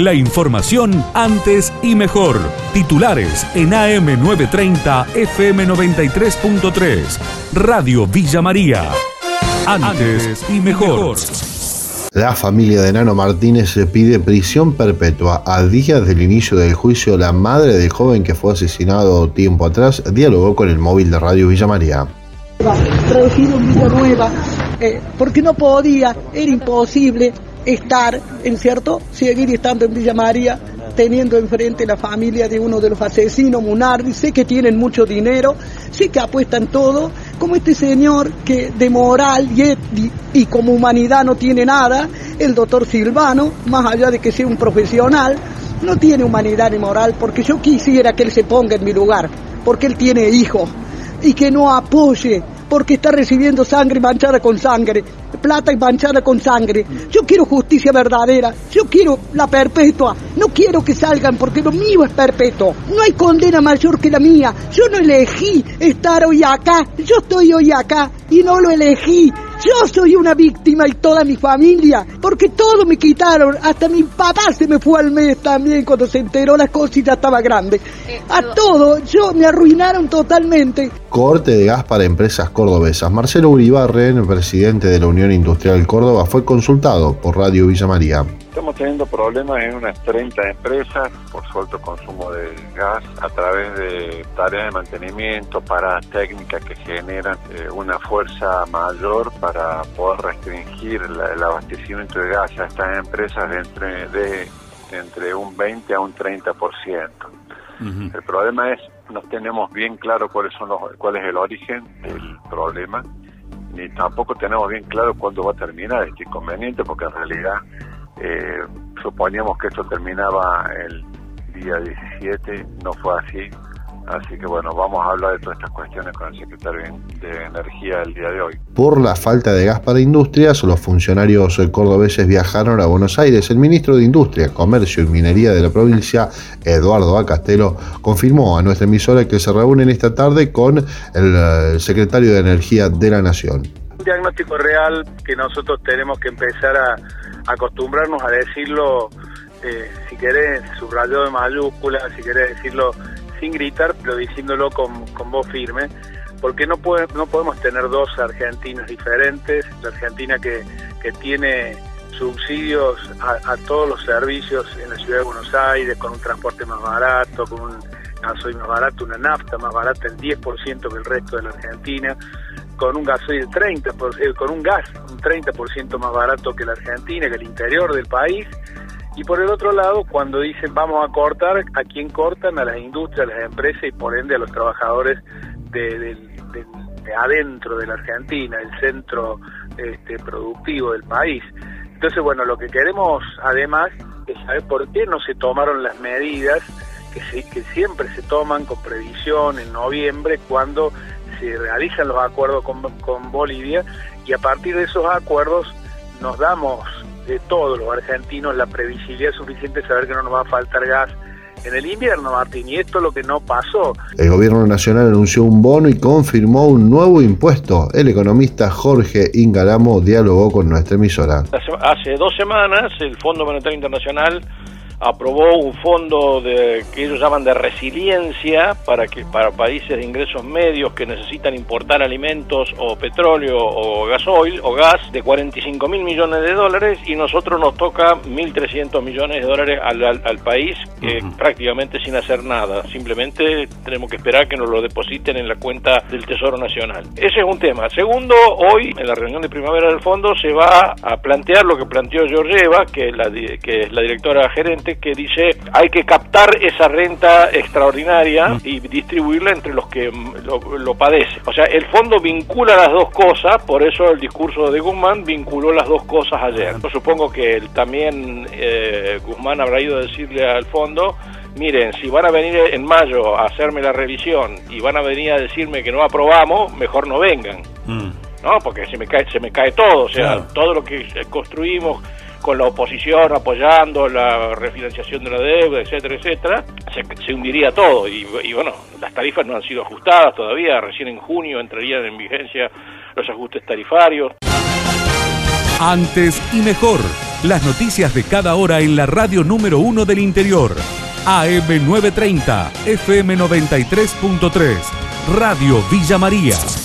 La información antes y mejor. Titulares en AM930 FM93.3. Radio Villa María. Antes y mejor. La familia de Nano Martínez pide prisión perpetua. A días del inicio del juicio, la madre del joven que fue asesinado tiempo atrás dialogó con el móvil de Radio Villa María. Traducido en Villanueva, eh, porque no podía, era imposible estar, en cierto, seguir estando en Villa María, teniendo enfrente la familia de uno de los asesinos, Munardi, sé que tienen mucho dinero, sé que apuestan todo, como este señor que de moral y, y como humanidad no tiene nada, el doctor Silvano, más allá de que sea un profesional, no tiene humanidad ni moral, porque yo quisiera que él se ponga en mi lugar, porque él tiene hijos, y que no apoye porque está recibiendo sangre manchada con sangre, plata manchada con sangre. Yo quiero justicia verdadera, yo quiero la perpetua, no quiero que salgan porque lo mío es perpetuo. No hay condena mayor que la mía. Yo no elegí estar hoy acá, yo estoy hoy acá y no lo elegí. Yo soy una víctima y toda mi familia, porque todo me quitaron, hasta mi papá se me fue al mes también cuando se enteró las cosas y ya estaba grande. A todo, yo me arruinaron totalmente. Corte de gas para empresas cordobesas. Marcelo Uribarren, presidente de la Unión Industrial Córdoba, fue consultado por Radio Villa María. Estamos teniendo problemas en unas 30 empresas por su alto consumo de gas a través de tareas de mantenimiento, para técnicas que generan eh, una fuerza mayor para poder restringir el abastecimiento de gas a estas empresas de entre, de, entre un 20 a un 30%. El problema es no tenemos bien claro cuáles son los, cuál es el origen del problema, ni tampoco tenemos bien claro cuándo va a terminar este inconveniente, porque en realidad eh, suponíamos que esto terminaba el día 17, no fue así. Así que bueno, vamos a hablar de todas estas cuestiones con el secretario de Energía el día de hoy. Por la falta de gas para industrias, los funcionarios cordobeses viajaron a Buenos Aires. El ministro de Industria, Comercio y Minería de la provincia, Eduardo Acastelo, confirmó a nuestra emisora que se reúnen esta tarde con el eh, secretario de Energía de la Nación. Un diagnóstico real que nosotros tenemos que empezar a acostumbrarnos a decirlo, eh, si querés, subrayado de mayúsculas, si querés decirlo sin gritar, pero diciéndolo con, voz firme, porque no, puede, no podemos tener dos Argentinas diferentes, la Argentina que, que tiene subsidios a, todos los servicios en la ciudad de Buenos Aires, con un transporte más barato, con un gasoil más barato, una nafta más barata el 10% que el resto de la Argentina, con un gasoil 30, eh, con un gas un 30% más barato que la Argentina, que el interior del país, y por el otro lado, cuando dicen vamos a cortar, ¿a quién cortan? A las industrias, a las empresas y por ende a los trabajadores de, adentro de la Argentina, el centro este, productivo del país. Entonces, bueno, lo que queremos además es saber por qué no se tomaron las medidas que, que siempre se toman con previsión en noviembre cuando se realizan los acuerdos con, con Bolivia y a partir de esos acuerdos nos damos de todos los argentinos la previsibilidad suficiente de saber que no nos va a faltar gas en el invierno, Martín, y esto es lo que no pasó. El gobierno nacional anunció un bono y confirmó un nuevo impuesto. El economista Jorge Ingalamo dialogó con nuestra emisora. Hace dos semanas el Fondo Monetario Internacional aprobó un fondo de, que ellos llaman de resiliencia para que para países de ingresos medios que necesitan importar alimentos o petróleo o gasoil o gas de 45 mil millones de dólares y nosotros nos toca 1.300 millones de dólares al, al, país prácticamente sin hacer nada. Simplemente tenemos que esperar que nos lo depositen en la cuenta del Tesoro Nacional. Ese es un tema. Segundo, hoy en la reunión de primavera del fondo se va a plantear lo que planteó Georgieva, que la, que es la directora gerente que dice hay que captar esa renta extraordinaria y distribuirla entre los que lo, padecen. O sea, el fondo vincula las dos cosas, por eso el discurso de Guzmán vinculó las dos cosas ayer. Yo supongo que también eh, Guzmán habrá ido a decirle al fondo miren, si van a venir en mayo a hacerme la revisión y van a venir a decirme que no aprobamos, mejor no vengan. Mm. ¿No? Porque se me cae, se me cae todo, o sea, todo lo que construimos con la oposición apoyando la refinanciación de la deuda, etcétera, etcétera, se, hundiría todo. Y, bueno, las tarifas no han sido ajustadas todavía, recién en junio entrarían en vigencia los ajustes tarifarios. Antes y mejor, Las noticias de cada hora en la radio número uno del interior. AM 930, FM 93.3, Radio Villa María.